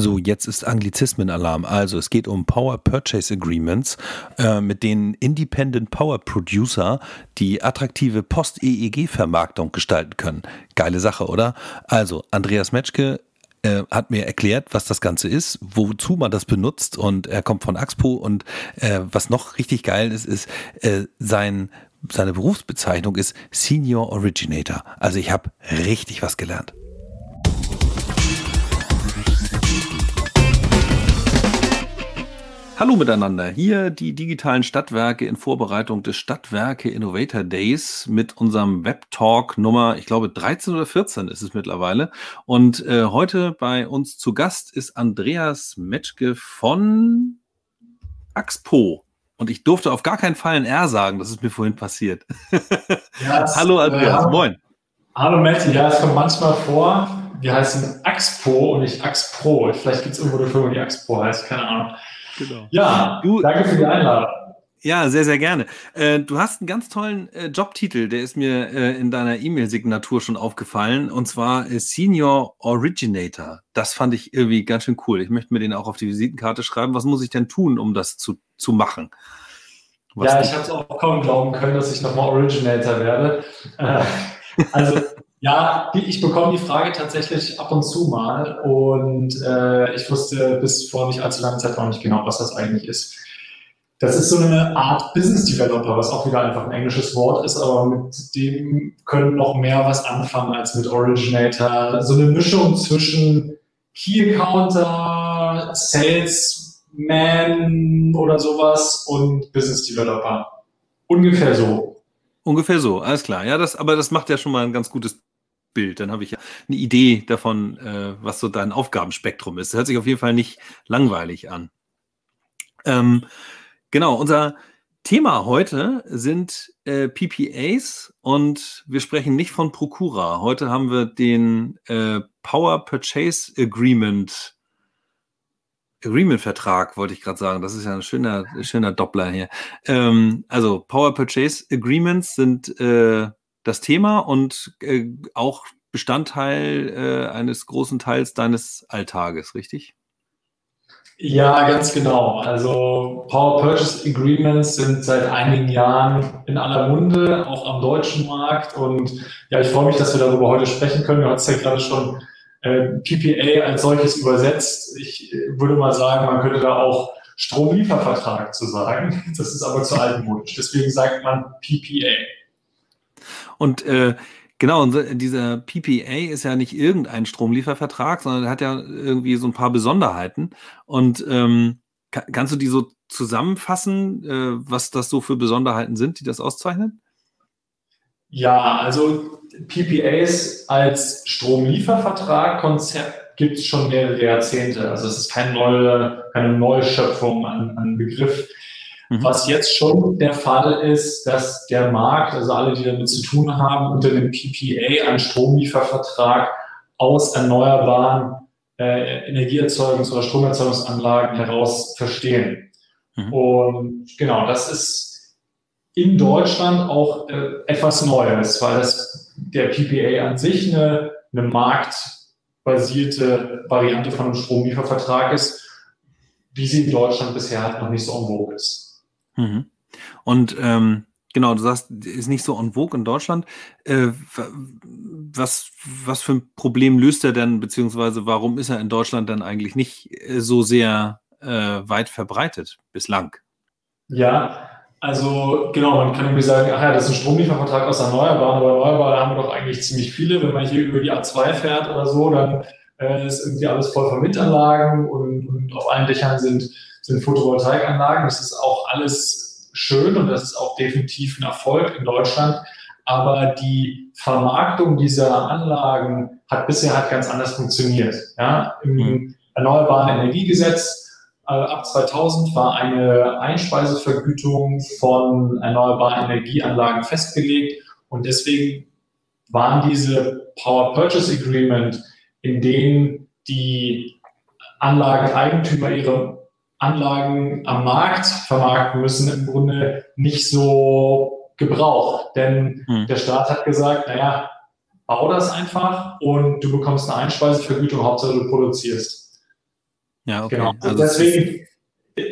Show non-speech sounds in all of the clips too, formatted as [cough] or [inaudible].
So, jetzt ist Anglizismen-Alarm. Also es geht um Power Purchase Agreements, äh, mit denen Independent Power Producer die attraktive Post-EEG-Vermarktung gestalten können. Geile Sache, oder? Also, Andreas Metschke äh, hat mir erklärt, was das Ganze ist, wozu man das benutzt und er kommt von Axpo und äh, was noch richtig geil ist, ist äh, sein seine Berufsbezeichnung ist Senior Originator. Also ich habe richtig was gelernt. Hallo miteinander. Hier die digitalen Stadtwerke in Vorbereitung des Stadtwerke Innovator Days mit unserem Web-Talk Nummer, ich glaube 13 oder 14 ist es mittlerweile. Und äh, heute bei uns zu Gast ist Andreas Metschke von Axpo. Und ich durfte auf gar keinen Fall ein R sagen, das ist mir vorhin passiert. [laughs] Ja, hallo Andreas, äh, moin. Hallo Matti, ja, es kommt manchmal vor, wir heißen Axpo und nicht Axpro. Vielleicht gibt es irgendwo eine Firma, die Axpo heißt, keine Ahnung. Genau. Ja, du, danke für die Einladung. Ja, sehr, sehr gerne. Äh, du hast einen ganz tollen äh, Jobtitel, der ist mir äh, in deiner E-Mail-Signatur schon aufgefallen, und zwar äh, Senior Originator. Das fand ich irgendwie ganz schön cool. Ich möchte mir den auch auf die Visitenkarte schreiben. Was muss ich denn tun, um das zu, zu machen? Was ja, ich habe es auch kaum glauben können, dass ich nochmal Originator werde. Äh, also ja, ich bekomme die Frage tatsächlich ab und zu mal und äh, ich wusste bis vor nicht allzu langer Zeit auch nicht genau, was das eigentlich ist. Das ist so eine Art Business Developer, was auch wieder einfach ein englisches Wort ist, aber mit dem können noch mehr was anfangen als mit Originator. So eine Mischung zwischen Key Accounter, Salesman oder sowas und Business Developer. Ungefähr so. Ungefähr so, alles klar. Ja, das, aber das macht ja schon mal ein ganz gutes Bild. Dann habe ich eine Idee davon, äh, was so dein Aufgabenspektrum ist. Das hört sich auf jeden Fall nicht langweilig an. Ähm, genau, unser Thema heute sind äh, PPAs und wir sprechen nicht von Procura. Heute haben wir den äh, Power Purchase Agreement Agreement-Vertrag, wollte ich gerade sagen. Das ist ja ein schöner, schöner Doppler hier. Ähm, also Power Purchase Agreements sind äh, das Thema und äh, auch Bestandteil äh, eines großen Teils deines Alltages, richtig? Ja, ganz genau. Also Power Purchase Agreements sind seit einigen Jahren in aller Munde, auch am deutschen Markt. Und ja, ich freue mich, dass wir darüber heute sprechen können. Du hast ja gerade schon äh, PPA als solches übersetzt. Ich äh, würde mal sagen, man könnte da auch Stromliefervertrag zu sagen. [laughs] Das ist aber zu altmodisch. Deswegen sagt man PPA. Und äh, genau, dieser PPA ist ja nicht irgendein Stromliefervertrag, sondern hat ja irgendwie so ein paar Besonderheiten. Und ähm, kannst du die so zusammenfassen, äh, was das so für Besonderheiten sind, die das auszeichnen? Ja, also PPAs als Stromliefervertrag gibt es schon mehrere Jahrzehnte. Also es ist keine neue, keine neue Schöpfung an, an Begriff. Mhm. Was jetzt schon der Fall ist, dass der Markt, also alle, die damit zu tun haben, unter dem PPA, einen Stromliefervertrag aus erneuerbaren äh, Energieerzeugungs- oder Stromerzeugungsanlagen heraus verstehen. Mhm. Und genau, das ist in Deutschland auch äh, etwas Neues, weil das, der PPA an sich eine, eine marktbasierte Variante von einem Stromliefervertrag ist, wie sie in Deutschland bisher halt noch nicht so en vogue ist. Mhm. Und ähm, genau, du sagst, ist nicht so en vogue in Deutschland. Äh, was, was für ein Problem löst er denn, beziehungsweise warum ist er in Deutschland dann eigentlich nicht äh, so sehr äh, weit verbreitet bislang? Ja, also genau, man kann irgendwie sagen, ach ja, das ist ein Stromliefervertrag aus Erneuerbaren, aber Erneuerbare haben wir doch eigentlich ziemlich viele. Wenn man hier über die A2 fährt oder so, dann äh, ist irgendwie alles voll von Windanlagen und, und auf allen Dächern sind sind Photovoltaikanlagen. Das ist auch alles schön und das ist auch definitiv ein Erfolg in Deutschland. Aber die Vermarktung dieser Anlagen hat bisher halt ganz anders funktioniert. Ja, Im mhm. Erneuerbaren Energiegesetz äh, ab 2000 war eine Einspeisevergütung von erneuerbaren Energieanlagen festgelegt und deswegen waren diese Power Purchase Agreement, in denen die Anlageneigentümer ihre Anlagen am Markt vermarkten müssen, im Grunde nicht so gebraucht. Denn hm. der Staat hat gesagt, naja, bau das einfach und du bekommst eine Einspeisevergütung, Hauptsache du produzierst. Ja, okay. Genau. Also deswegen,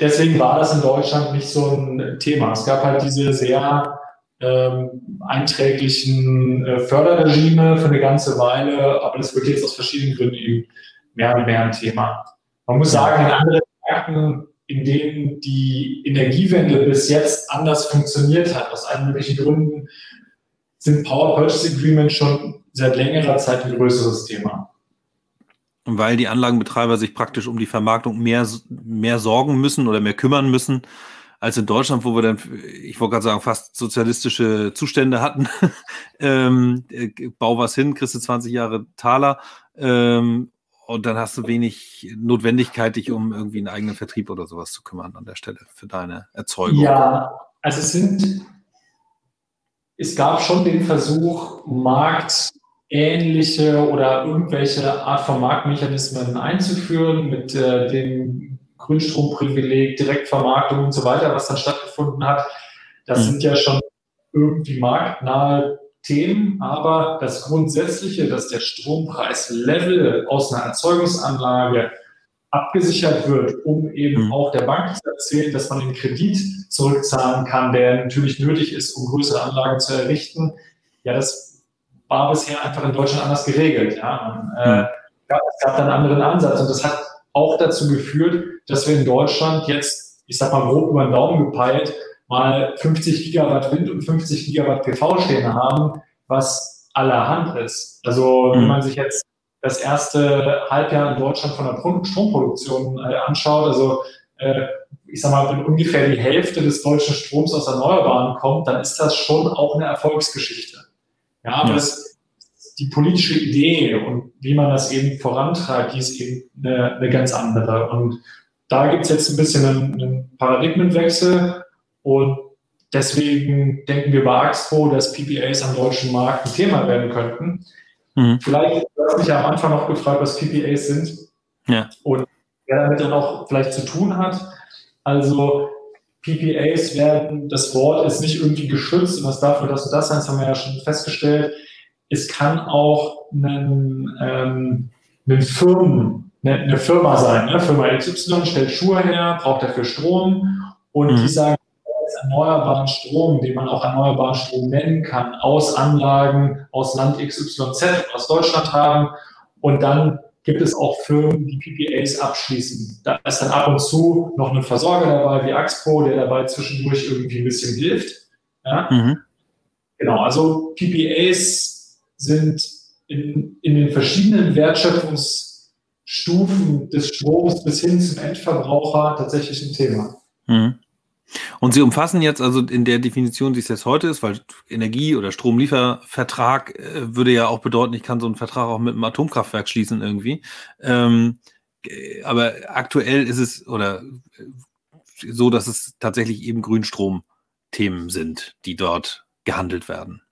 deswegen war das in Deutschland nicht so ein Thema. Es gab halt diese sehr ähm, einträglichen äh, Förderregime für eine ganze Weile, aber das wird jetzt aus verschiedenen Gründen eben mehr und mehr ein Thema. Man muss sagen, in anderen Märkten, in denen die Energiewende bis jetzt anders funktioniert hat, aus allen möglichen Gründen, sind Power Purchase Agreements schon seit längerer Zeit ein größeres Thema. Weil die Anlagenbetreiber sich praktisch um die Vermarktung mehr, mehr sorgen müssen oder mehr kümmern müssen, als in Deutschland, wo wir dann, ich wollte gerade sagen, fast sozialistische Zustände hatten. [laughs] ähm, äh, bau was hin, kriegst du 20 Jahre Taler ähm, und dann hast du wenig Notwendigkeit, dich um irgendwie einen eigenen Vertrieb oder sowas zu kümmern an der Stelle für deine Erzeugung. Ja, also es sind, es gab schon den Versuch, marktähnliche oder irgendwelche Art von Marktmechanismen einzuführen mit äh, dem Grünstromprivileg, Direktvermarktung und so weiter, was dann stattgefunden hat. Das mhm. sind ja schon irgendwie marktnahe Themen, aber das Grundsätzliche, dass der Strompreislevel aus einer Erzeugungsanlage abgesichert wird, um eben mhm. auch der Bank zu erzählen, dass man den Kredit zurückzahlen kann, der natürlich nötig ist, um größere Anlagen zu errichten. Ja, das war bisher einfach in Deutschland anders geregelt. Ja. Man, äh, mhm. es gab da einen anderen Ansatz und das hat auch dazu geführt, dass wir in Deutschland jetzt, ich sag mal grob über den Daumen gepeilt, mal 50 Gigawatt Wind und 50 Gigawatt PV stehen haben, was allerhand ist. Also mhm. wenn man sich jetzt das erste Halbjahr in Deutschland von der Stromproduktion äh, anschaut, also äh, ich sag mal, wenn ungefähr die Hälfte des deutschen Stroms aus Erneuerbaren kommt, dann ist das schon auch eine Erfolgsgeschichte. Ja, aber ja. Das, die politische Idee und wie man das eben vorantreibt, die ist eben eine, eine ganz andere. Und da gibt es jetzt ein bisschen einen, einen Paradigmenwechsel und deswegen denken wir bei Axpo, dass PPAs am deutschen Markt ein Thema werden könnten. Mhm. Vielleicht, du hast mich ja am Anfang noch gefragt, was PPAs sind ja. und wer damit dann auch vielleicht zu tun hat. Also PPAs werden, das Wort ist nicht irgendwie geschützt und was dafür das und das sein, das haben wir ja schon festgestellt. Es kann auch ein, ähm, ein Firmen, eine, eine Firma sein. Ne? Firma XY stellt Schuhe her, braucht dafür Strom und mhm. die sagen, erneuerbaren Strom, den man auch erneuerbaren Strom nennen kann, aus Anlagen aus Land XYZ, aus Deutschland haben. Und dann gibt es auch Firmen, die PPAs abschließen. Da ist dann ab und zu noch ein Versorger dabei, wie Axpo, der dabei zwischendurch irgendwie ein bisschen hilft. Ja? Mhm. Genau, also PPAs sind in, in den verschiedenen Wertschöpfungsstufen des Stroms bis hin zum Endverbraucher tatsächlich ein Thema. Mhm. Und Sie umfassen jetzt also in der Definition, die es jetzt heute ist, weil Energie- oder Stromliefervertrag äh, würde ja auch bedeuten, ich kann so einen Vertrag auch mit einem Atomkraftwerk schließen irgendwie. Ähm, äh, aber aktuell ist es oder äh, so, dass es tatsächlich eben Grünstrom-Themen sind, die dort gehandelt werden.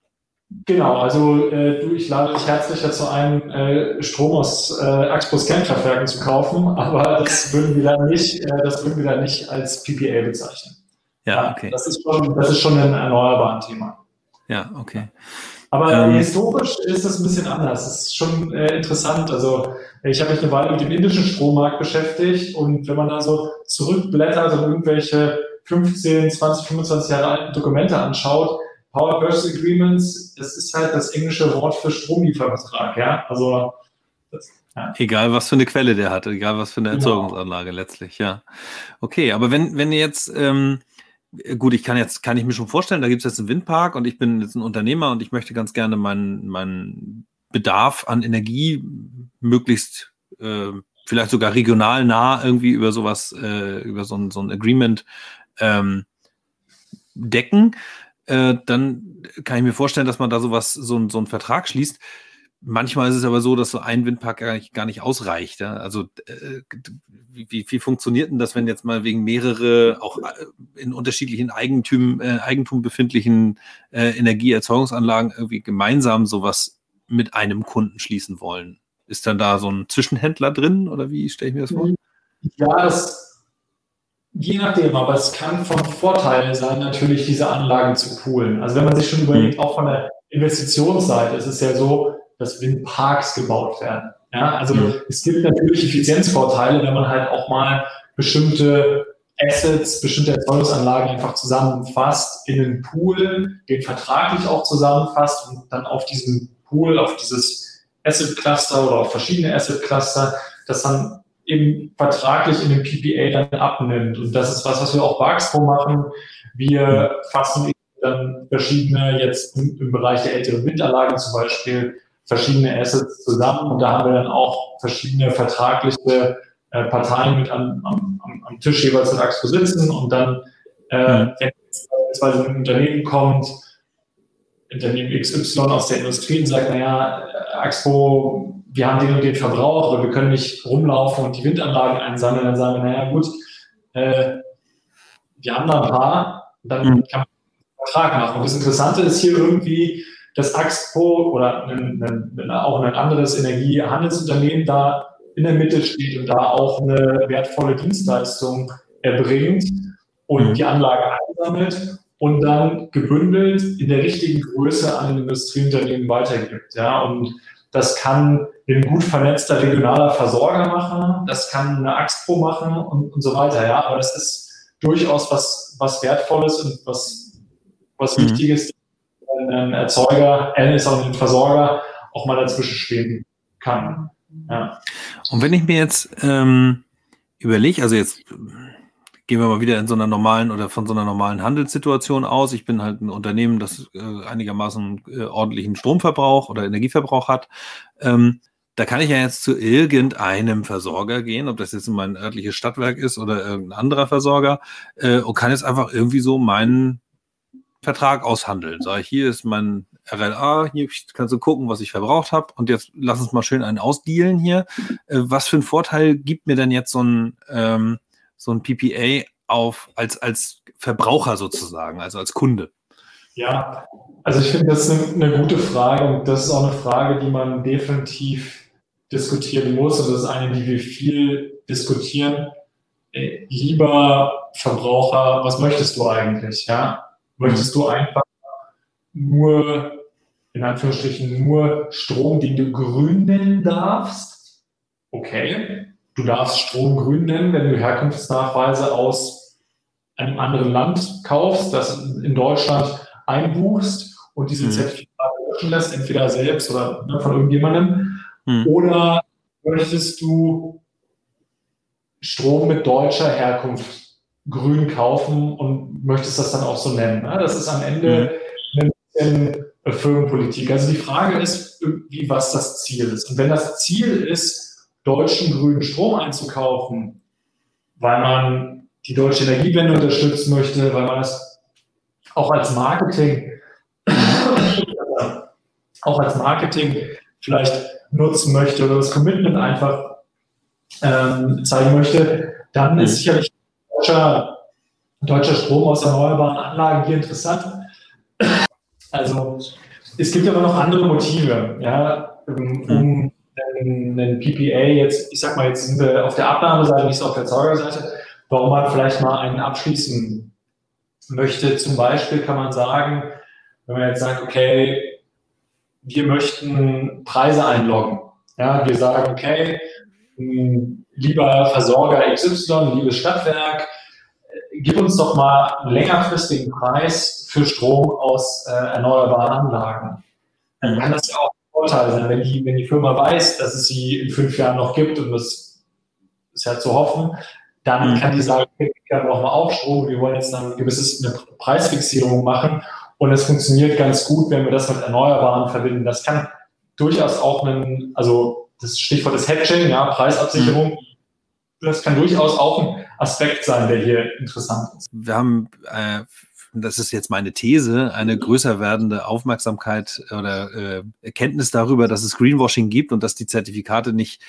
Genau, also äh, du, ich lade dich herzlich dazu ein, äh, Strom aus äh, Axpos Kernkraftwerken zu kaufen, [laughs] aber das würden wir dann nicht, äh, das würden wir dann nicht als PPA bezeichnen. Ja, okay. Das ist schon, das ist schon ein erneuerbaren Thema. Ja, okay. Aber ähm, historisch ist das ein bisschen anders. Das ist schon äh, interessant. Also ich habe mich eine Weile mit dem indischen Strommarkt beschäftigt und wenn man da so zurückblättert und irgendwelche 15, 20, 25 Jahre alten Dokumente anschaut, Power Purchase Agreements, das ist halt das englische Wort für Stromliefervertrag, ja. Also das, ja. Egal, was für eine Quelle der hat, egal was für eine genau. Erzeugungsanlage genau. letztlich, ja. Okay, aber wenn, wenn ihr jetzt ähm, gut, ich kann jetzt, kann ich mir schon vorstellen, da gibt es jetzt einen Windpark und ich bin jetzt ein Unternehmer und ich möchte ganz gerne meinen, meinen Bedarf an Energie möglichst äh, vielleicht sogar regional nah irgendwie über sowas, äh, über so ein, so ein Agreement ähm, decken. Äh, dann kann ich mir vorstellen, dass man da sowas, so, so einen Vertrag schließt. Manchmal ist es aber so, dass so ein Windpark gar nicht, gar nicht ausreicht. Ja? Also äh, wie, wie funktioniert denn das, wenn jetzt mal wegen mehrere auch äh, in unterschiedlichen Eigentum, äh, Eigentum befindlichen äh, Energieerzeugungsanlagen irgendwie gemeinsam sowas mit einem Kunden schließen wollen? Ist dann da so ein Zwischenhändler drin oder wie stelle ich mir das vor? Ja, das, je nachdem, aber es kann von Vorteil sein, natürlich diese Anlagen zu poolen. Also wenn man sich schon überlegt, hm. auch von der Investitionsseite ist es ja so, dass Windparks gebaut werden. Ja, also mhm. es gibt natürlich Effizienzvorteile, wenn man halt auch mal bestimmte Assets, bestimmte Erzeugungsanlagen einfach zusammenfasst in einen Pool, den vertraglich auch zusammenfasst und dann auf diesen Pool, auf dieses Asset Cluster oder auf verschiedene Asset Cluster, das dann eben vertraglich in dem PPA dann abnimmt. Und das ist was, was wir auch bei Axpo machen. Wir fassen dann verschiedene, jetzt im, im Bereich der älteren Windanlagen zum Beispiel, verschiedene Assets zusammen und da haben wir dann auch verschiedene vertragliche äh, Parteien mit am, am, am Tisch jeweils mit Axpo sitzen und dann, äh, mhm. wenn beispielsweise ein Unternehmen kommt, Unternehmen XY aus der Industrie und sagt, naja, Axpo, wir haben den und den Verbrauch, aber wir können nicht rumlaufen und die Windanlagen einsammeln, dann sagen wir, naja gut, äh, wir haben da ein paar, dann mhm. kann man einen Vertrag machen. Und das Interessante ist hier irgendwie, dass Axpo oder ein, ein, auch ein anderes Energiehandelsunternehmen da in der Mitte steht und da auch eine wertvolle Dienstleistung erbringt und mhm. die Anlage einsammelt und dann gebündelt in der richtigen Größe an ein Industrieunternehmen weitergibt. Ja, und das kann ein gut vernetzter regionaler Versorger machen, das kann eine Axpo machen und, und so weiter. Ja, aber das ist durchaus was, was Wertvolles und was, was mhm. Wichtiges, ein Erzeuger, äh, auch ein Versorger auch mal dazwischen stehen kann. Ja. Und wenn ich mir jetzt ähm, überlege, also jetzt gehen wir mal wieder in so einer normalen oder von so einer normalen Handelssituation aus. Ich bin halt ein Unternehmen, das äh, einigermaßen äh, ordentlichen Stromverbrauch oder Energieverbrauch hat. Ähm, da kann ich ja jetzt zu irgendeinem Versorger gehen, ob das jetzt mein örtliches Stadtwerk ist oder irgendein anderer Versorger, äh, und kann jetzt einfach irgendwie so meinen Vertrag aushandeln. Sag ich, hier ist mein RLA, hier kannst du gucken, was ich verbraucht habe und jetzt lass uns mal schön einen ausdealen hier. Äh, was für einen Vorteil gibt mir denn jetzt so ein, ähm, so ein PPA auf als, als Verbraucher sozusagen, also als Kunde? Ja, also ich finde, das ist eine, gute Frage und das ist auch eine Frage, die man definitiv diskutieren muss und das ist eine, die wir viel diskutieren. Äh, lieber Verbraucher, was möchtest du eigentlich? Ja, möchtest du einfach nur, in Anführungsstrichen, nur Strom, den du grün nennen darfst. Okay, du darfst Strom grün nennen, wenn du Herkunftsnachweise aus einem anderen Land kaufst, das in Deutschland einbuchst und diese mhm. Zertifikate löschen lässt, entweder selbst oder ne, von irgendjemandem. Mhm. Oder möchtest du Strom mit deutscher Herkunft grün kaufen und möchtest das dann auch so nennen? Ne? Das ist am Ende mhm in Firmenpolitik. Also die Frage ist irgendwie, was das Ziel ist. Und wenn das Ziel ist, deutschen grünen Strom einzukaufen, weil man die deutsche Energiewende unterstützen möchte, weil man das auch als Marketing, [clears throat] auch als Marketing vielleicht nutzen möchte oder das Commitment einfach ähm, zeigen möchte, dann ist sicherlich deutscher, deutscher Strom aus erneuerbaren Anlagen hier interessant. Also es gibt aber noch andere Motive, ja, um mhm. einen PPA jetzt, ich sag mal, jetzt sind wir auf der Abnahmeseite, nicht so auf der Erzeugerseite, warum man vielleicht mal einen abschließen möchte. Zum Beispiel kann man sagen, wenn man jetzt sagt, okay, wir möchten Preise einloggen. Ja, wir sagen, okay, lieber Versorger XY, liebes Stadtwerk, gib uns doch mal einen längerfristigen Preis für Strom aus äh, erneuerbaren Anlagen. Dann kann das ja auch ein Vorteil sein, wenn die, wenn die Firma weiß, dass es sie in fünf Jahren noch gibt und das ist ja zu hoffen, dann mhm. kann die sagen, okay, wir brauchen auch Strom, wir wollen jetzt dann ein gewisses, eine Preisfixierung machen und es funktioniert ganz gut, wenn wir das mit Erneuerbaren verbinden. Das kann durchaus auch ein, also das Stichwort ist Hedging, ja, Preisabsicherung, mhm. Das kann durchaus auch ein Aspekt sein, der hier interessant ist. Wir haben, äh, das ist jetzt meine These, eine größer werdende Aufmerksamkeit oder äh, Erkenntnis darüber, dass es Greenwashing gibt und dass die Zertifikate nicht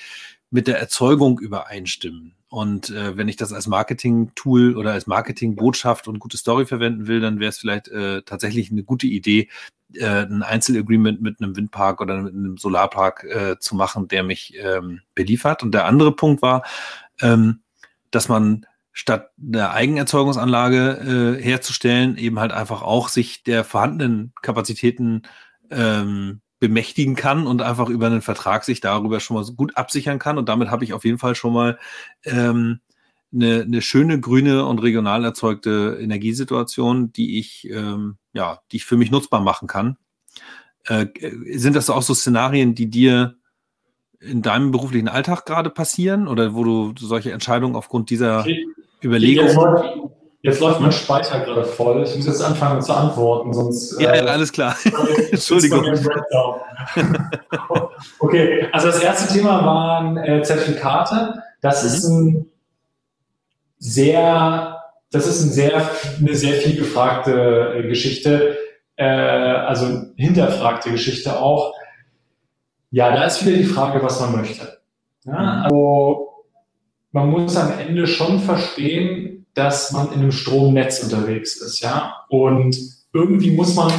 mit der Erzeugung übereinstimmen. Und äh, wenn ich das als Marketing-Tool oder als Marketing-Botschaft und gute Story verwenden will, dann wäre es vielleicht äh, tatsächlich eine gute Idee, äh, ein Einzelagreement mit einem Windpark oder mit einem Solarpark äh, zu machen, der mich ähm, beliefert. Und der andere Punkt war, ähm, dass man statt eine Eigenerzeugungsanlage äh, herzustellen, eben halt einfach auch sich der vorhandenen Kapazitäten ähm, bemächtigen kann und einfach über einen Vertrag sich darüber schon mal so gut absichern kann. Und damit habe ich auf jeden Fall schon mal ähm, eine, eine schöne grüne und regional erzeugte Energiesituation, die ich, ähm, ja, die ich für mich nutzbar machen kann. Äh, sind das auch so Szenarien, die dir in deinem beruflichen Alltag gerade passieren oder wo du solche Entscheidungen aufgrund dieser okay. Überlegung. Jetzt läuft, jetzt läuft, mein Speicher gerade voll. Ich muss jetzt anfangen zu antworten, sonst. Ja, äh, ja alles klar. [laughs] Entschuldigung. [laughs] okay, also das erste Thema waren äh, Zertifikate. Das mhm. ist ein sehr, das ist ein sehr, eine sehr viel gefragte äh, Geschichte, äh, also hinterfragte Geschichte auch. Ja, da ist wieder die Frage, was man möchte. Ja, also man muss am Ende schon verstehen, dass man in einem Stromnetz unterwegs ist, ja. Und irgendwie muss man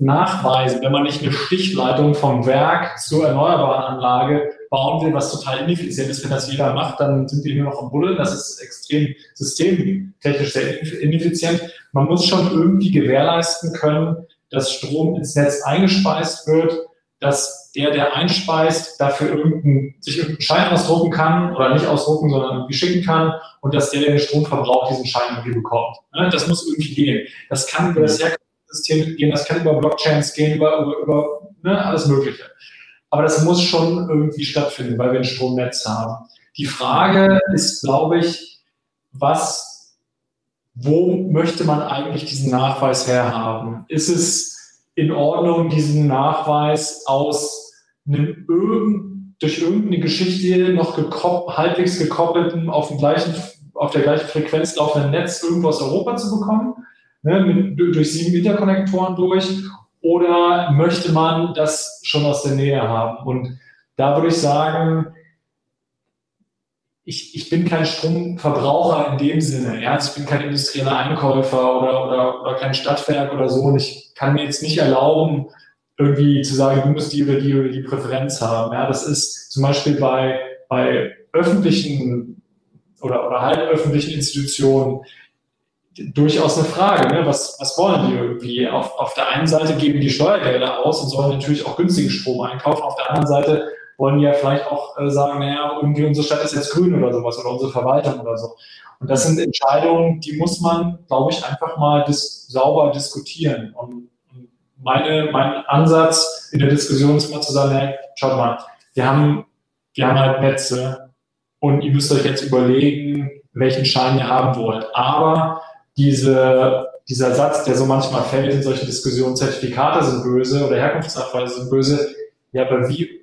nachweisen, wenn man nicht eine Stichleitung vom Werk zur erneuerbaren Anlage bauen will, was total ineffizient ist, wenn das jeder macht, dann sind wir nur noch am Bullen. Das ist extrem systemtechnisch sehr ineffizient. Man muss schon irgendwie gewährleisten können, dass Strom ins Netz eingespeist wird, dass der, der einspeist, dafür irgendein, sich irgendeinen Schein ausdrucken kann oder nicht ausdrucken, sondern irgendwie schicken kann und dass der, der den Strom verbraucht, diesen Schein irgendwie bekommt. Ne, das muss irgendwie gehen. Das kann über das Herkunftssystem gehen, das kann über Blockchains gehen, über, über, über ne, alles Mögliche. Aber das muss schon irgendwie stattfinden, weil wir ein Stromnetz haben. Die Frage ist, glaube ich, was, wo möchte man eigentlich diesen Nachweis herhaben? Ist es in Ordnung, diesen Nachweis aus einem irgend, durch irgendeine Geschichte noch gekopp, halbwegs gekoppelten, auf, dem gleichen, auf der gleichen Frequenz laufenden Netz irgendwo aus Europa zu bekommen? Ne, mit, durch sieben Interkonnektoren durch oder möchte man das schon aus der Nähe haben? Und da würde ich sagen, ich, ich bin kein Stromverbraucher in dem Sinne. Ja? Ich bin kein industrieller Einkäufer oder, oder, oder kein Stadtwerk oder so. Und ich kann mir jetzt nicht erlauben, irgendwie zu sagen, du musst die oder die oder die Präferenz haben. Ja? Das ist zum Beispiel bei, bei öffentlichen oder, oder halböffentlichen Institutionen durchaus eine Frage. Ne? Was, was wollen die irgendwie? Auf, auf der einen Seite geben die Steuergelder aus und sollen natürlich auch günstigen Strom einkaufen. Auf der anderen Seite wollen ja vielleicht auch äh, sagen, naja, irgendwie unsere Stadt ist jetzt grün oder sowas oder unsere Verwaltung oder so. Und das sind Entscheidungen, die muss man, glaube ich, einfach mal dis sauber diskutieren. Und meine, mein Ansatz in der Diskussion ist immer zu sagen, hey, schaut mal, wir haben, wir haben halt Netze und ihr müsst euch jetzt überlegen, welchen Schein ihr haben wollt. Aber diese, dieser Satz, der so manchmal fällt in solchen Diskussionen, Zertifikate sind böse oder Herkunftsnachweise sind böse. Ja, aber wie,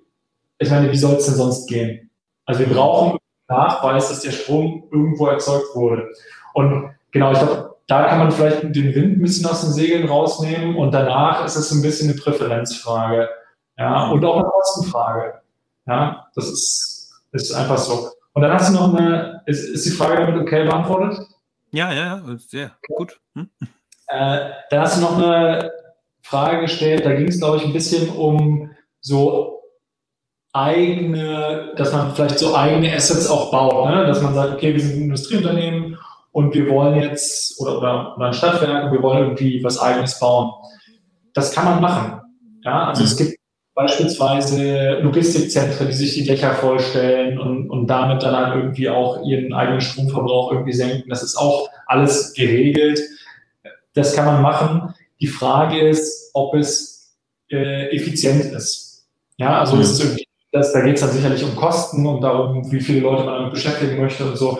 ich meine, wie soll es denn sonst gehen? Also wir brauchen Nachweis, dass der Strom irgendwo erzeugt wurde. Und genau, ich glaube, da kann man vielleicht den Wind ein bisschen aus den Segeln rausnehmen und danach ist es ein bisschen eine Präferenzfrage. Ja, und auch eine Kostenfrage. Ja, das ist, ist einfach so. Und dann hast du noch eine, ist, ist die Frage damit okay beantwortet? Ja, ja, ja, sehr gut. Hm? Äh, da hast du noch eine Frage gestellt, da ging es, glaube ich, ein bisschen um so eigene, dass man vielleicht so eigene Assets auch baut, ne? dass man sagt, okay, wir sind ein Industrieunternehmen und wir wollen jetzt, oder, oder, oder ein Stadtwerk und wir wollen irgendwie was eigenes bauen. Das kann man machen. Ja, also mhm. es gibt beispielsweise Logistikzentren, die sich die Dächer vollstellen und, und damit dann halt irgendwie auch ihren eigenen Stromverbrauch irgendwie senken. Das ist auch alles geregelt. Das kann man machen. Die Frage ist, ob es äh, effizient ist. Ja, also mhm. es ist irgendwie, das, da geht es dann sicherlich um Kosten und darum, wie viele Leute man damit beschäftigen möchte und so.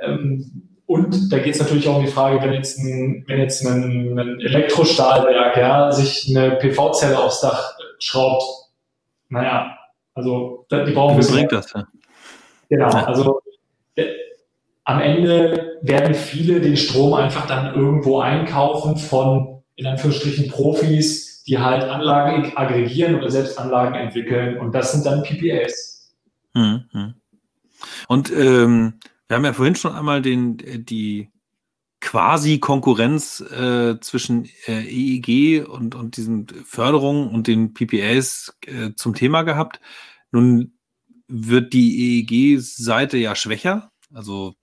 Ähm, und da geht es natürlich auch um die Frage, wenn jetzt ein, wenn jetzt ein, ein Elektrostahlwerk ja, sich eine PV-Zelle aufs Dach schraubt. Naja, also die brauchen wir. bringt das? Ja? Genau, also äh, am Ende werden viele den Strom einfach dann irgendwo einkaufen von, in Anführungsstrichen, Profis, die halt Anlagen aggregieren oder selbst Anlagen entwickeln. Und das sind dann PPAs. Mhm. Und ähm, wir haben ja vorhin schon einmal den, die quasi Konkurrenz äh, zwischen äh, EEG und, und diesen Förderungen und den PPAs äh, zum Thema gehabt. Nun wird die EEG-Seite ja schwächer, also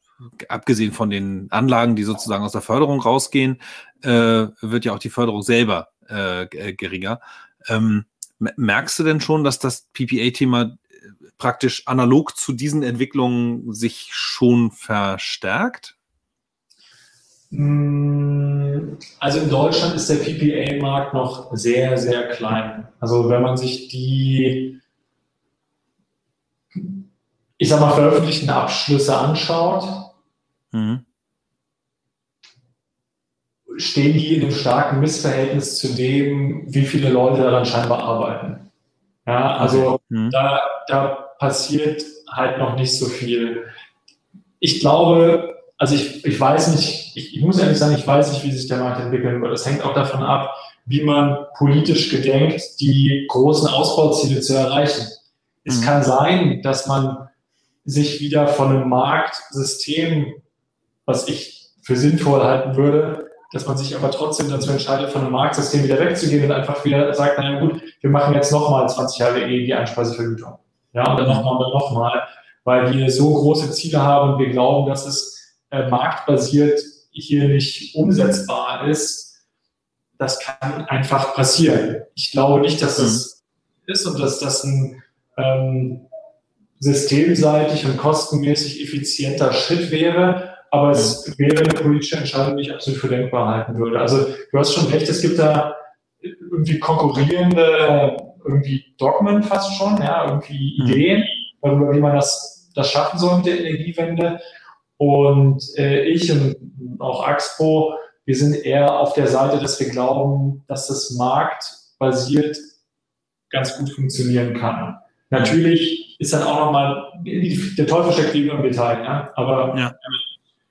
abgesehen von den Anlagen, die sozusagen aus der Förderung rausgehen, äh, wird ja auch die Förderung selber äh, äh geringer. Ähm, Merkst du denn schon, dass das PPA-Thema äh, praktisch analog zu diesen Entwicklungen sich schon verstärkt? Mm, also in Deutschland ist der PPA-Markt noch sehr, sehr klein. Also wenn man sich die, ich sag mal, veröffentlichten Abschlüsse anschaut, mhm. Stehen die in einem starken Missverhältnis zu dem, wie viele Leute daran scheinbar arbeiten. Ja, also mhm. da, da passiert halt noch nicht so viel. Ich glaube, also ich, ich weiß nicht, ich, ich muss ehrlich sagen, ich weiß nicht, wie sich der Markt entwickeln wird. Das hängt auch davon ab, wie man politisch gedenkt, die großen Ausbauziele zu erreichen. Es mhm. kann sein, dass man sich wieder von einem Marktsystem, was ich für sinnvoll halten würde, dass man sich aber trotzdem dazu entscheidet, von einem Marktsystem wieder wegzugehen und einfach wieder sagt, naja gut, wir machen jetzt nochmal 20 Jahre EEG-Einspeisevergütung. Ja, und dann nochmal und nochmal, weil wir so große Ziele haben und wir glauben, dass es äh, marktbasiert hier nicht umsetzbar ist, das kann einfach passieren. Ich glaube nicht, dass das mhm. ist und dass das ein ähm, systemseitig und kostenmäßig effizienter Schritt wäre, aber es wäre eine politische Entscheidung, die ich absolut für denkbar halten würde. Also du hast schon recht, es gibt da irgendwie konkurrierende irgendwie Dogmen fast schon, ja, irgendwie mhm. Ideen darüber, wie man das, das schaffen soll mit der Energiewende. Und äh, ich und auch Axpo, wir sind eher auf der Seite, dass wir glauben, dass das marktbasiert ganz gut funktionieren kann. Natürlich ist dann auch nochmal, der Teufel steckt wie im Detail, ja? aber ja.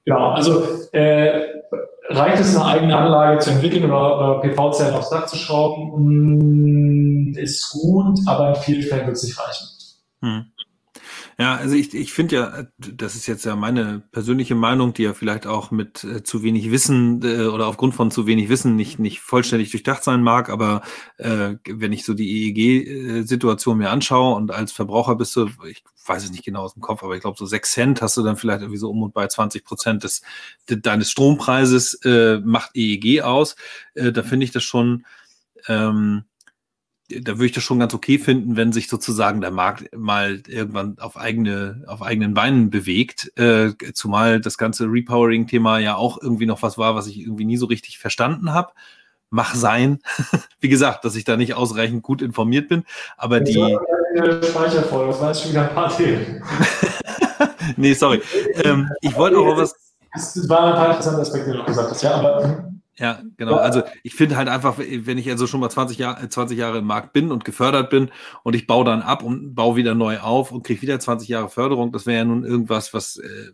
Genau, also äh, reicht es, eine eigene Anlage zu entwickeln oder, oder PV-Zellen aufs Dach zu schrauben, mm, ist gut, aber in vielen Fällen wird es nicht reichen. Hm. Ja, also ich, ich finde ja, das ist jetzt ja meine persönliche Meinung, die ja vielleicht auch mit äh, zu wenig Wissen äh, oder aufgrund von zu wenig Wissen nicht, nicht vollständig durchdacht sein mag, aber äh, wenn ich so die EEG-Situation mir anschaue und als Verbraucher bist du, ich weiß es nicht genau aus dem Kopf, aber ich glaube so sechs Cent hast du dann vielleicht irgendwie so um und bei 20 Prozent des, de, deines Strompreises äh, macht EEG aus. Äh, da finde ich das schon ähm, da würde ich das schon ganz okay finden, wenn sich sozusagen der Markt mal irgendwann auf eigene, auf eigenen Beinen bewegt. Äh, zumal das ganze Repowering-Thema ja auch irgendwie noch was war, was ich irgendwie nie so richtig verstanden habe. Mach sein. [laughs] Wie gesagt, dass ich da nicht ausreichend gut informiert bin. Aber die. Speicher voll, das war jetzt schon wieder ein paar Themen. [laughs] nee, sorry. Ähm, ich wollte auch was. Es war ein paar interessante Aspekte, die du noch gesagt hast, ja, aber ja, genau. Also ich finde halt einfach, wenn ich also schon mal 20 Jahre, 20 Jahre im Markt bin und gefördert bin und ich baue dann ab und baue wieder neu auf und kriege wieder 20 Jahre Förderung, das wäre ja nun irgendwas, was äh,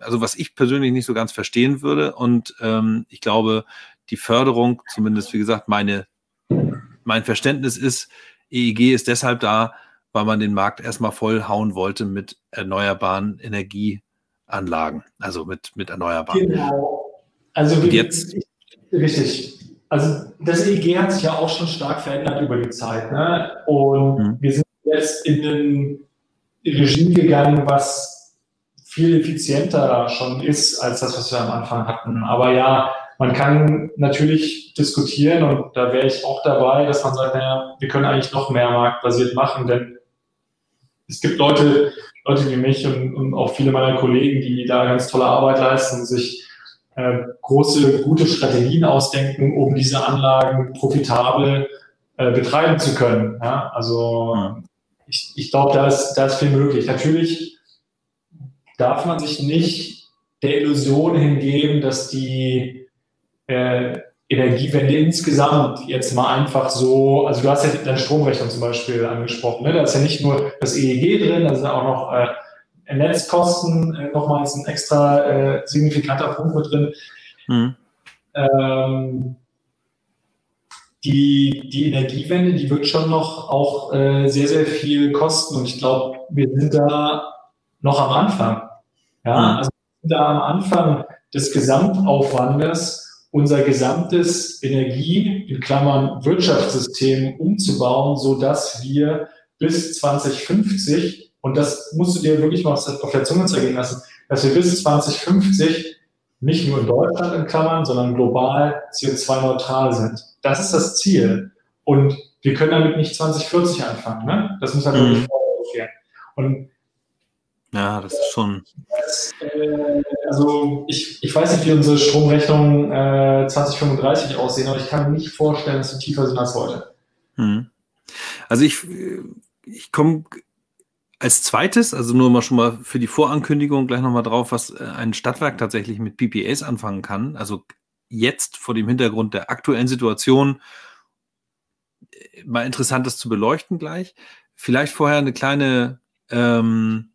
also was ich persönlich nicht so ganz verstehen würde. Und ähm, ich glaube, die Förderung, zumindest wie gesagt, meine, mein Verständnis ist, EEG ist deshalb da, weil man den Markt erstmal voll hauen wollte mit erneuerbaren Energieanlagen, also mit, mit erneuerbaren. Genau. Also Und jetzt. Richtig. Also das EEG hat sich ja auch schon stark verändert über die Zeit. Ne? Und mhm. wir sind jetzt in ein Regime gegangen, was viel effizienter schon ist als das, was wir am Anfang hatten. Aber ja, man kann natürlich diskutieren und da wäre ich auch dabei, dass man sagt, naja, wir können eigentlich noch mehr marktbasiert machen, denn es gibt Leute, Leute wie mich und, und auch viele meiner Kollegen, die da ganz tolle Arbeit leisten, sich äh, große, gute Strategien ausdenken, um diese Anlagen profitabel äh, betreiben zu können. Ja? Also ich, ich glaube, da ist, da ist viel möglich. Natürlich darf man sich nicht der Illusion hingeben, dass die äh, Energiewende insgesamt jetzt mal einfach so, also du hast ja deine Stromrechnung zum Beispiel angesprochen, ne? da ist ja nicht nur das EEG drin, da sind auch noch äh, Netzkosten äh, nochmals ein extra äh, signifikanter Punkt mit drin. Mhm. Ähm, die, die Energiewende, die wird schon noch auch äh, sehr, sehr viel kosten. Und ich glaube, wir sind da noch am Anfang. Ja, mhm. also wir sind da am Anfang des Gesamtaufwandes, unser gesamtes Energie, in Klammern Wirtschaftssystem umzubauen, so dass wir bis 2050 und das musst du dir wirklich mal auf der Zunge zergehen lassen, dass wir bis 2050 nicht nur in Deutschland in Klammern, sondern global CO2-neutral sind. Das ist das Ziel. Und wir können damit nicht 2040 anfangen. Ne? Das muss halt mhm. wirklich vorher Und ja, das ist schon. Äh, also ich, ich weiß nicht, wie unsere Stromrechnungen äh, 2035 aussehen, aber ich kann mir nicht vorstellen, dass sie tiefer sind als heute. Hm. Also ich, ich komme als zweites, also nur mal schon mal für die Vorankündigung gleich nochmal drauf, was äh, ein Stadtwerk tatsächlich mit PPAs anfangen kann. Also jetzt vor dem Hintergrund der aktuellen Situation äh, mal interessant das zu beleuchten gleich. Vielleicht vorher eine kleine ähm,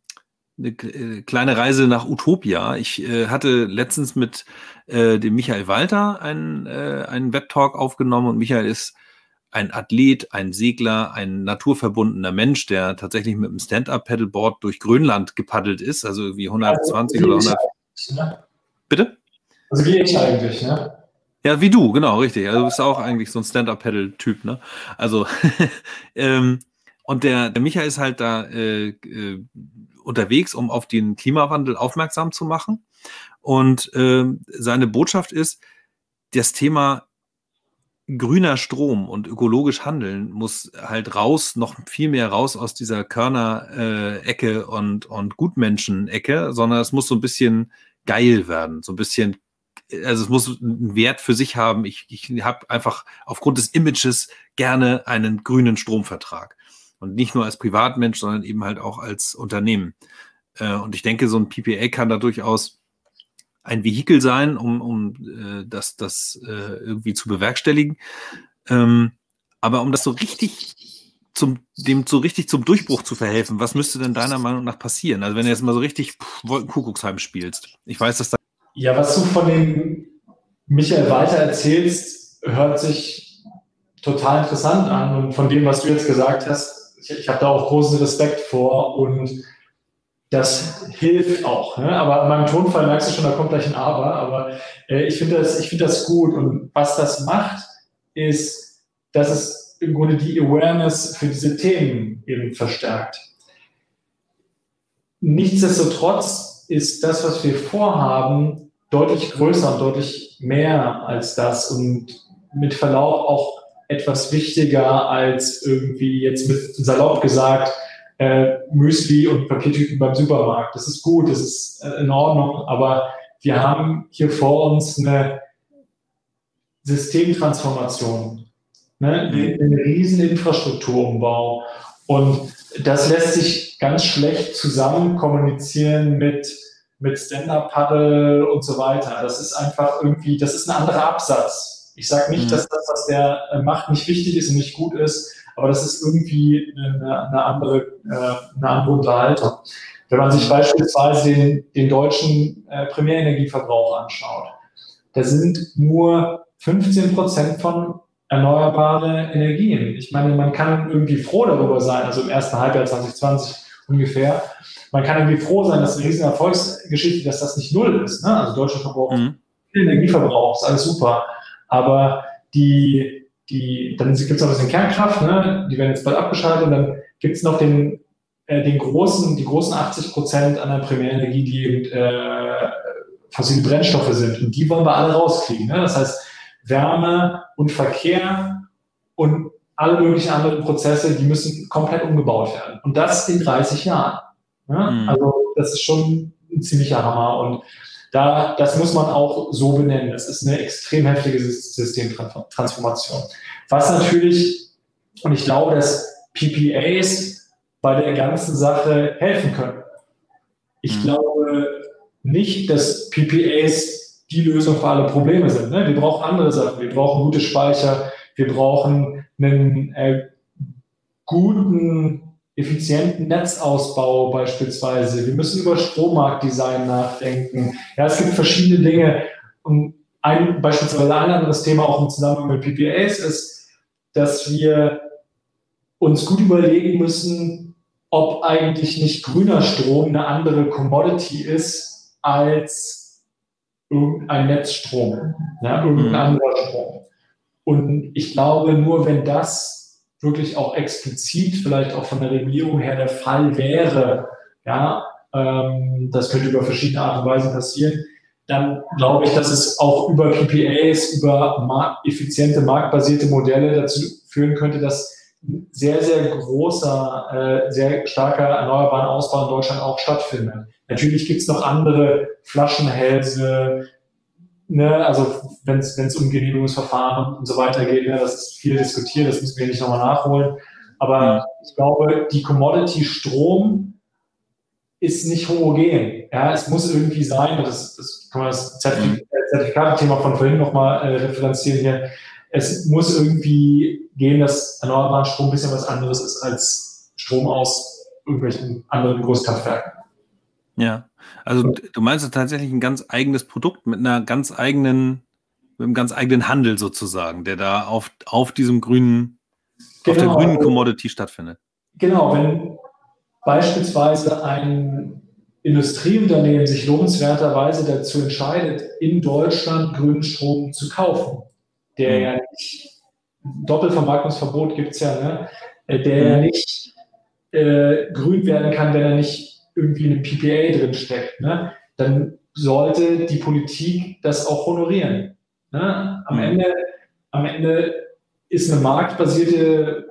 eine äh, kleine Reise nach Utopia. Ich äh, hatte letztens mit äh, dem Michael Walter einen, äh, einen Webtalk aufgenommen und Michael ist ein Athlet, ein Segler, ein naturverbundener Mensch, der tatsächlich mit einem Stand-Up-Paddleboard durch Grönland gepaddelt ist, also wie 120 also, oder 100. Ne? Bitte? Also wie ich eigentlich, ne? Ja, wie du, genau, richtig. Also du bist auch eigentlich so ein Stand-Up-Paddle-Typ, ne? Also, [laughs] ähm, und der, der Michael ist halt da äh, äh, unterwegs, um auf den Klimawandel aufmerksam zu machen. Und äh, seine Botschaft ist, das Thema grüner Strom und ökologisch handeln muss halt raus, noch viel mehr raus aus dieser Körner-Ecke und, und Gutmenschen-Ecke, sondern es muss so ein bisschen geil werden, so ein bisschen, also es muss einen Wert für sich haben. Ich, ich habe einfach aufgrund des Images gerne einen grünen Stromvertrag. Und nicht nur als Privatmensch, sondern eben halt auch als Unternehmen. Äh, und ich denke, so ein PPA kann da durchaus ein Vehikel sein, um, um äh, das, das äh, irgendwie zu bewerkstelligen. Ähm, aber um das so richtig zum, dem so richtig zum Durchbruch zu verhelfen, was müsste denn deiner Meinung nach passieren? Also wenn du jetzt mal so richtig Wolkenkuckucksheim spielst. Ich weiß, dass da. Ja, was du von dem Michael weiter erzählst, hört sich total interessant an. Und von dem, was du jetzt gesagt hast, ich, ich habe da auch großen Respekt vor und das hilft auch. Ne? Aber in meinem Tonfall merkst du schon, da kommt gleich ein Aber. Aber äh, ich finde das, ich das gut. Und was das macht, ist, dass es im Grunde die Awareness für diese Themen eben verstärkt. Nichtsdestotrotz ist das, was wir vorhaben, deutlich größer und deutlich mehr als das und mit Verlaub auch etwas wichtiger als irgendwie jetzt mit salopp gesagt äh, Müsli und Papiertüten beim Supermarkt. Das ist gut, das ist äh, in Ordnung, aber wir haben hier vor uns eine Systemtransformation, ne? Mhm. einen riesen Infrastrukturumbau und das lässt sich ganz schlecht zusammen kommunizieren mit mit Stand-Up-Paddle und so weiter. Das ist einfach irgendwie, das ist ein anderer Absatz. Ich sage nicht, mhm. dass das, was der äh, macht, nicht wichtig ist und nicht gut ist, aber das ist irgendwie eine, eine andere, äh, eine andere Unterhaltung. Wenn man sich beispielsweise den, den deutschen äh, Primärenergieverbrauch anschaut, da sind nur 15 Prozent von erneuerbare Energien. Ich meine, man kann irgendwie froh darüber sein, also im ersten Halbjahr 2020 ungefähr, man kann irgendwie froh sein, dass eine riesen Erfolgsgeschichte, dass das nicht null ist. Ne? Also Deutschland verbraucht mhm. Energieverbrauch, ist alles super. Aber die, die, dann gibt es noch ein bisschen Kernkraft, ne? die werden jetzt bald abgeschaltet und dann gibt es noch den, äh, den großen, die großen 80 Prozent an der Primärenergie, die eben äh, fossile Brennstoffe sind. Und die wollen wir alle rauskriegen. Ne? Das heißt, Wärme und Verkehr und alle möglichen anderen Prozesse, die müssen komplett umgebaut werden. Und das in 30 Jahren. Ne? Mhm. Also das ist schon ein ziemlicher Hammer. Und da, das muss man auch so benennen. Das ist eine extrem heftige Systemtransformation. Was natürlich, und ich glaube, dass PPAs bei der ganzen Sache helfen können. Ich mhm. glaube nicht, dass PPAs die Lösung für alle Probleme sind. Ne? Wir brauchen andere Sachen. Wir brauchen gute Speicher. Wir brauchen einen äh, guten effizienten Netzausbau beispielsweise. Wir müssen über Strommarktdesign nachdenken. Ja, es gibt verschiedene Dinge. Und ein, beispielsweise ein anderes Thema auch im Zusammenhang mit PPAs ist, dass wir uns gut überlegen müssen, ob eigentlich nicht grüner Strom eine andere Commodity ist als irgendein Netzstrom, ja, irgendein mhm. anderer Strom. Und ich glaube, nur wenn das wirklich auch explizit vielleicht auch von der Regulierung her der Fall wäre, ja, ähm, das könnte über verschiedene Art und Weisen passieren, dann glaube ich, dass es auch über PPAs, über mark effiziente marktbasierte Modelle dazu führen könnte, dass sehr, sehr großer, äh, sehr starker erneuerbaren Ausbau in Deutschland auch stattfindet. Natürlich gibt es noch andere Flaschenhälse, ne, also wenn es um Genehmigungsverfahren und so weiter geht, ne, das ist viel diskutiert, das müssen wir nicht nochmal nachholen. Aber mhm. ich glaube, die Commodity Strom ist nicht homogen. Ja, es muss irgendwie sein, das, das kann man das mhm. Zertifikate-Thema von vorhin nochmal äh, referenzieren hier. Es muss irgendwie gehen, dass erneuerbarer Strom ein bisschen was anderes ist als Strom aus irgendwelchen anderen Großkraftwerken. Ja, also du meinst tatsächlich ein ganz eigenes Produkt mit einer ganz eigenen, mit einem ganz eigenen Handel sozusagen, der da auf, auf diesem grünen, genau. auf der genau. grünen Commodity stattfindet. Genau, wenn beispielsweise ein Industrieunternehmen sich lohnenswerterweise dazu entscheidet, in Deutschland grünen Strom zu kaufen, der mhm. ja nicht, Doppelvermarktungsverbot gibt es ja, ne? Äh, der ja mhm. nicht äh, grün werden kann, wenn er nicht irgendwie in einem PPA drin steckt, ne? dann sollte die Politik das auch honorieren. Ne? Am, mhm. Ende, am Ende ist eine marktbasierte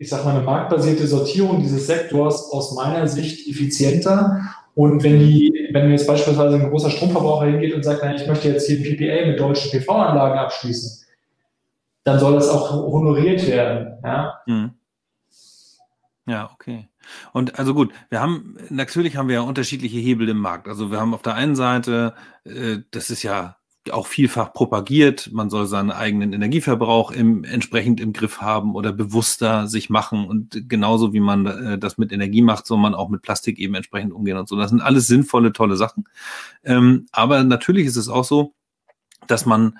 ich sage mal, eine marktbasierte Sortierung dieses Sektors aus meiner Sicht effizienter. Und wenn die, wenn jetzt beispielsweise ein großer Stromverbraucher hingeht und sagt, nein, ich möchte jetzt hier ein PPA mit deutschen PV-Anlagen abschließen, dann soll das auch honoriert werden. Ja, mhm. ja okay. Und also gut, wir haben, natürlich haben wir ja unterschiedliche Hebel im Markt. Also wir haben auf der einen Seite, äh, das ist ja auch vielfach propagiert, man soll seinen eigenen Energieverbrauch im, entsprechend im Griff haben oder bewusster sich machen. Und genauso wie man äh, das mit Energie macht, soll man auch mit Plastik eben entsprechend umgehen und so. Das sind alles sinnvolle, tolle Sachen. Ähm, aber natürlich ist es auch so, dass man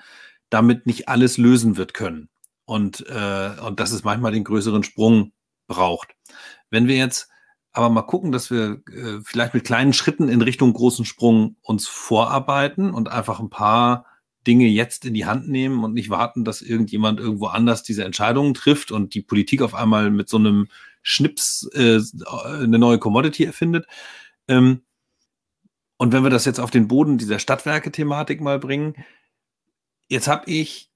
damit nicht alles lösen wird können. Und, äh, und dass es manchmal den größeren Sprung braucht. Wenn wir jetzt aber mal gucken, dass wir äh, vielleicht mit kleinen Schritten in Richtung großen Sprung uns vorarbeiten und einfach ein paar Dinge jetzt in die Hand nehmen und nicht warten, dass irgendjemand irgendwo anders diese Entscheidungen trifft und die Politik auf einmal mit so einem Schnips äh, eine neue Commodity erfindet. Ähm, und wenn wir das jetzt auf den Boden dieser Stadtwerke-Thematik mal bringen, jetzt habe ich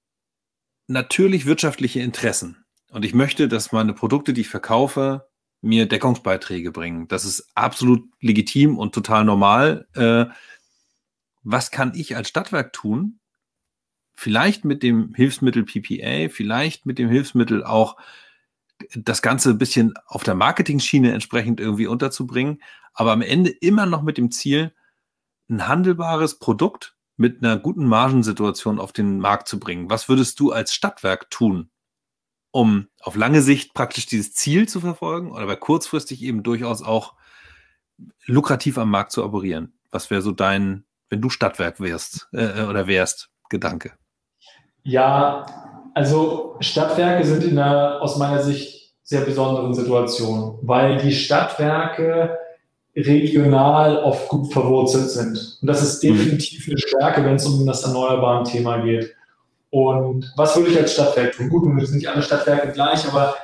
natürlich wirtschaftliche Interessen und ich möchte, dass meine Produkte, die ich verkaufe, mir Deckungsbeiträge bringen. Das ist absolut legitim und total normal. Äh, was kann ich als Stadtwerk tun? Vielleicht mit dem Hilfsmittel PPA, vielleicht mit dem Hilfsmittel auch das Ganze ein bisschen auf der Marketing-Schiene entsprechend irgendwie unterzubringen, aber am Ende immer noch mit dem Ziel, ein handelbares Produkt mit einer guten Margensituation auf den Markt zu bringen. Was würdest du als Stadtwerk tun, um auf lange Sicht praktisch dieses Ziel zu verfolgen oder bei kurzfristig eben durchaus auch lukrativ am Markt zu operieren? Was wäre so dein, wenn du Stadtwerk wärst äh, oder wärst, Gedanke? Ja, also Stadtwerke sind in einer aus meiner Sicht sehr besonderen Situation, weil die Stadtwerke regional oft gut verwurzelt sind. Und das ist mhm. definitiv eine Stärke, wenn es um das erneuerbare Thema geht. Und was würde ich als Stadtwerk tun? Gut, nun sind nicht alle Stadtwerke gleich, aber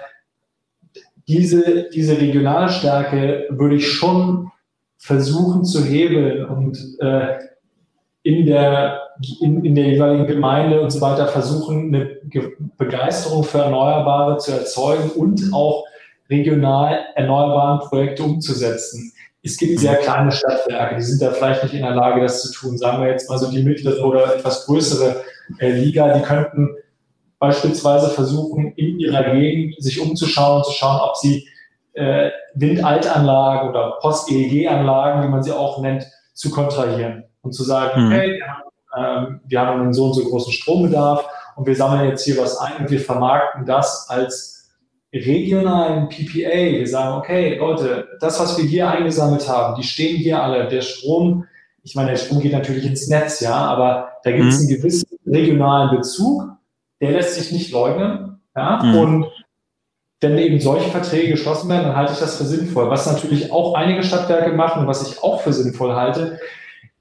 diese, diese regionale Stärke würde ich schon versuchen zu hebeln und äh, in, der, in, in der jeweiligen Gemeinde und so weiter versuchen, eine Begeisterung für Erneuerbare zu erzeugen und auch regional erneuerbare Projekte umzusetzen. Es gibt sehr kleine Stadtwerke, die sind da vielleicht nicht in der Lage, das zu tun. Sagen wir jetzt mal so die mittlere oder etwas größere äh, Liga, die könnten beispielsweise versuchen, in ihrer Gegend sich umzuschauen und zu schauen, ob sie äh, Windaltanlagen oder Post-EEG-Anlagen, wie man sie auch nennt, zu kontrahieren und zu sagen, mhm. hey, wir haben, ähm, wir haben einen so und so großen Strombedarf und wir sammeln jetzt hier was ein und wir vermarkten das als regionalen PPA. Wir sagen, okay, Leute, das, was wir hier eingesammelt haben, die stehen hier alle. Der Strom, ich meine, der Strom geht natürlich ins Netz, ja, aber da gibt es mhm. einen gewissen regionalen Bezug, der lässt sich nicht leugnen. Ja? Mhm. Und wenn eben solche Verträge geschlossen werden, dann halte ich das für sinnvoll. Was natürlich auch einige Stadtwerke machen und was ich auch für sinnvoll halte,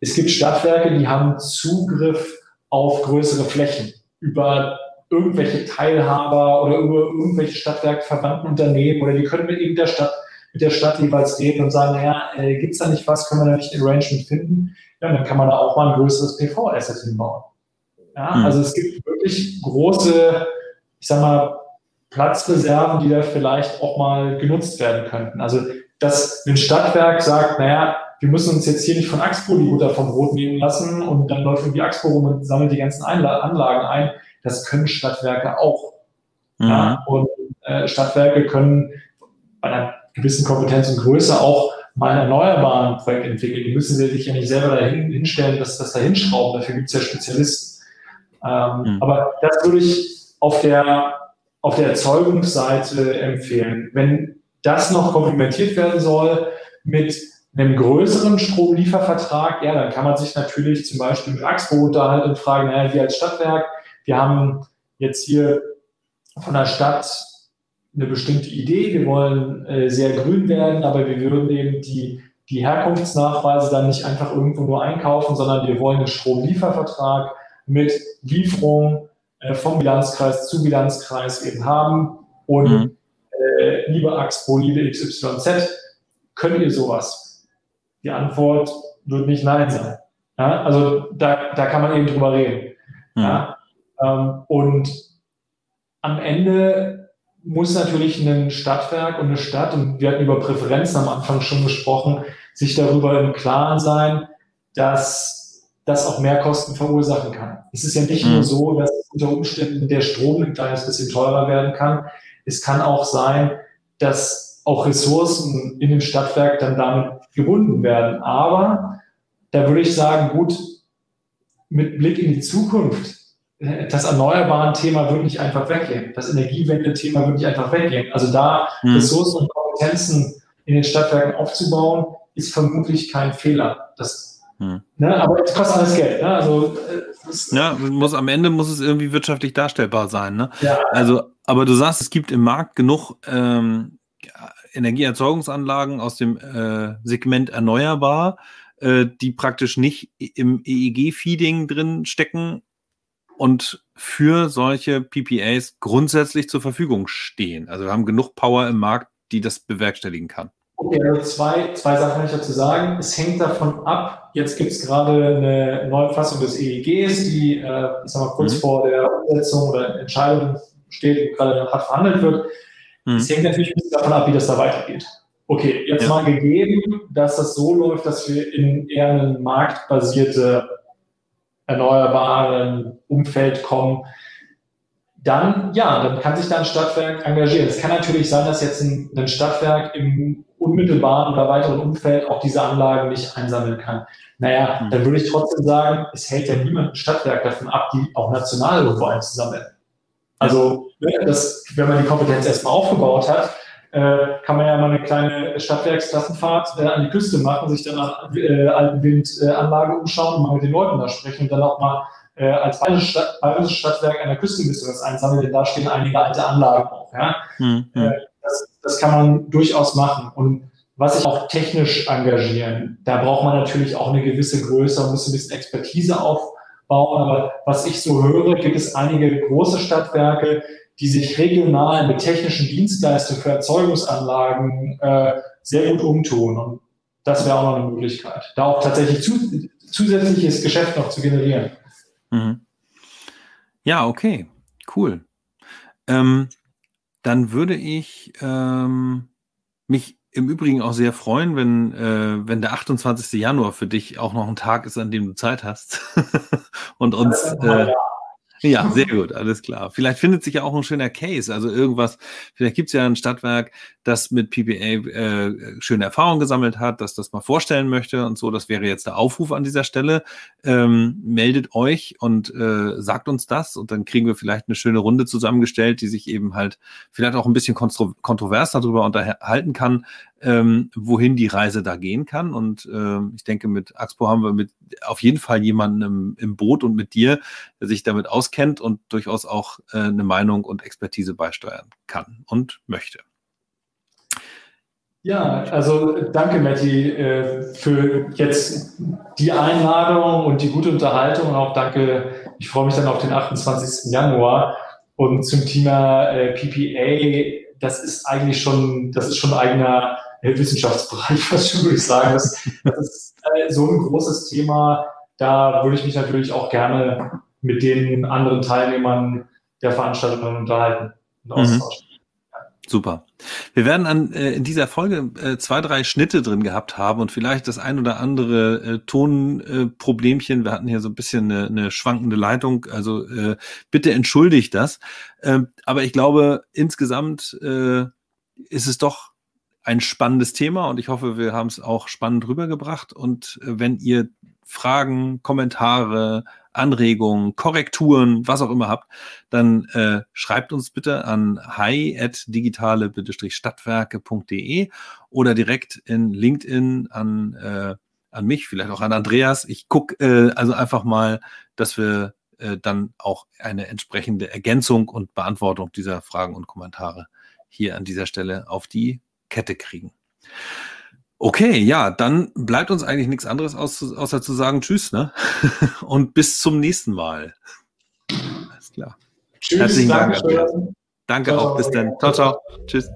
es gibt Stadtwerke, die haben Zugriff auf größere Flächen über irgendwelche Teilhaber oder über irgendwelche stadtwerkverwandten Unternehmen oder die können mit eben der Stadt, mit der Stadt jeweils reden und sagen, naja, äh, gibt es da nicht was, können wir da nicht ein Arrangement finden? Ja, dann kann man da auch mal ein größeres PV-Asset hinbauen. Ja, mhm. Also es gibt wirklich große, ich sag mal, Platzreserven, die da vielleicht auch mal genutzt werden könnten. Also, dass ein Stadtwerk sagt, naja, wir müssen uns jetzt hier nicht von Axpo die Butter vom Brot nehmen lassen und dann läuft irgendwie Axpo rum und sammelt die ganzen Anlagen ein. Das können Stadtwerke auch. Mhm. Ja? Und äh, Stadtwerke können bei einer gewissen Kompetenz und Größe auch mal ein erneuerbaren Projekt entwickeln. Die müssen sich ja nicht selber dahin hinstellen, dass das da hinschrauben. Dafür gibt es ja Spezialisten. Ähm, mhm. Aber das würde ich auf der, auf der Erzeugungsseite empfehlen. Wenn das noch komplementiert werden soll mit einem größeren Stromliefervertrag, ja, dann kann man sich natürlich zum Beispiel mit Axpo unterhalten und fragen, naja, wir als Stadtwerk, wir haben jetzt hier von der Stadt eine bestimmte Idee, wir wollen äh, sehr grün werden, aber wir würden eben die, die Herkunftsnachweise dann nicht einfach irgendwo nur einkaufen, sondern wir wollen einen Stromliefervertrag mit Lieferung äh, vom Bilanzkreis zu Bilanzkreis eben haben. Und mhm. äh, liebe Axpo, liebe XYZ, könnt ihr sowas? Die Antwort wird nicht Nein sein. Ja? Also da, da kann man eben drüber reden. Mhm. Ja? Ähm, und am Ende muss natürlich ein Stadtwerk und eine Stadt, und wir hatten über Präferenzen am Anfang schon gesprochen, sich darüber im Klaren sein, dass das auch mehr Kosten verursachen kann. Es ist ja nicht mhm. nur so, dass unter Umständen der Strom ein kleines bisschen teurer werden kann. Es kann auch sein, dass auch Ressourcen in dem Stadtwerk dann damit gebunden werden. Aber da würde ich sagen, gut, mit Blick in die Zukunft, das erneuerbaren Thema wird nicht einfach weggehen. Das Energiewende-Thema wird nicht einfach weggehen. Also da mhm. Ressourcen und Kompetenzen in den Stadtwerken aufzubauen, ist vermutlich kein Fehler. Das hm. Ne, aber es kostet alles Geld. Ne? Also, äh, ja, muss, am Ende muss es irgendwie wirtschaftlich darstellbar sein. Ne? Ja. Also, aber du sagst, es gibt im Markt genug ähm, Energieerzeugungsanlagen aus dem äh, Segment erneuerbar, äh, die praktisch nicht im EEG-Feeding drin stecken und für solche PPAs grundsätzlich zur Verfügung stehen. Also wir haben genug Power im Markt, die das bewerkstelligen kann. Okay, also zwei, zwei Sachen kann ich dazu sagen. Es hängt davon ab, jetzt gibt es gerade eine neue Fassung des EEGs, die, äh, ich sag mal, kurz mhm. vor der Umsetzung oder Entscheidung steht, gerade hart verhandelt wird. Mhm. Es hängt natürlich ein bisschen davon ab, wie das da weitergeht. Okay, jetzt ja. mal gegeben, dass das so läuft, dass wir in eher ein marktbasierte, erneuerbaren Umfeld kommen, dann, ja, dann kann sich da ein Stadtwerk engagieren. Es kann natürlich sein, dass jetzt ein, ein Stadtwerk im unmittelbaren oder weiteren Umfeld auch diese Anlagen nicht einsammeln kann. Naja, mhm. dann würde ich trotzdem sagen, es hält ja niemand ein Stadtwerk davon ab, die auch national irgendwo einzusammeln. Also, ne, das, wenn man die Kompetenz erstmal aufgebaut hat, äh, kann man ja mal eine kleine Stadtwerksklassenfahrt äh, an die Küste machen, sich dann nach äh, alten Windanlage umschauen und mal mit den Leuten da sprechen und dann auch mal äh, als bayerisches, Stadt, bayerisches Stadtwerk an der Küstenliste was einsammeln, denn da stehen einige alte Anlagen auch. Ja? Mhm. Äh, das, das kann man durchaus machen. Und was sich auch technisch engagieren, da braucht man natürlich auch eine gewisse Größe, man muss ein bisschen Expertise aufbauen. Aber was ich so höre, gibt es einige große Stadtwerke, die sich regional mit technischen Dienstleistungen für Erzeugungsanlagen äh, sehr gut umtun. Und das wäre auch noch eine Möglichkeit, da auch tatsächlich zu, zusätzliches Geschäft noch zu generieren. Mhm. Ja, okay, cool. Ähm, dann würde ich ähm, mich im Übrigen auch sehr freuen, wenn, äh, wenn der 28. Januar für dich auch noch ein Tag ist, an dem du Zeit hast [laughs] und uns äh, ja, [laughs] sehr gut, alles klar. Vielleicht findet sich ja auch ein schöner Case, also irgendwas, vielleicht gibt es ja ein Stadtwerk, das mit PPA äh, schöne Erfahrungen gesammelt hat, das das mal vorstellen möchte und so. Das wäre jetzt der Aufruf an dieser Stelle. Ähm, meldet euch und äh, sagt uns das und dann kriegen wir vielleicht eine schöne Runde zusammengestellt, die sich eben halt vielleicht auch ein bisschen kontro kontrovers darüber unterhalten kann, ähm, wohin die Reise da gehen kann. Und äh, ich denke, mit Axpo haben wir mit auf jeden Fall jemanden im, im Boot und mit dir, der sich damit auskennt und durchaus auch äh, eine Meinung und Expertise beisteuern kann und möchte. Ja, also danke, Matti, äh, für jetzt die Einladung und die gute Unterhaltung und auch danke, ich freue mich dann auf den 28. Januar. Und zum Thema äh, PPA, das ist eigentlich schon, das ist schon ein eigener Wissenschaftsbereich, [laughs] was schon würde ich sagen. Das, das ist äh, so ein großes Thema. Da würde ich mich natürlich auch gerne mit den anderen Teilnehmern der Veranstaltung unterhalten. und austauschen. Mhm. Super. Wir werden an, äh, in dieser Folge äh, zwei, drei Schnitte drin gehabt haben und vielleicht das ein oder andere äh, Tonproblemchen. Wir hatten hier so ein bisschen eine, eine schwankende Leitung, also äh, bitte entschuldigt das. Ähm, aber ich glaube, insgesamt äh, ist es doch ein spannendes Thema und ich hoffe, wir haben es auch spannend rübergebracht. Und äh, wenn ihr Fragen, Kommentare, Anregungen, Korrekturen, was auch immer habt, dann äh, schreibt uns bitte an hi.digitale-stadtwerke.de oder direkt in LinkedIn an, äh, an mich, vielleicht auch an Andreas. Ich gucke äh, also einfach mal, dass wir äh, dann auch eine entsprechende Ergänzung und Beantwortung dieser Fragen und Kommentare hier an dieser Stelle auf die Kette kriegen. Okay, ja, dann bleibt uns eigentlich nichts anderes aus, außer zu sagen Tschüss, ne? [laughs] Und bis zum nächsten Mal. Alles klar. Tschüss, Herzlichen Dank. Danke auch. Bis dann. Ciao, ciao. Tschüss.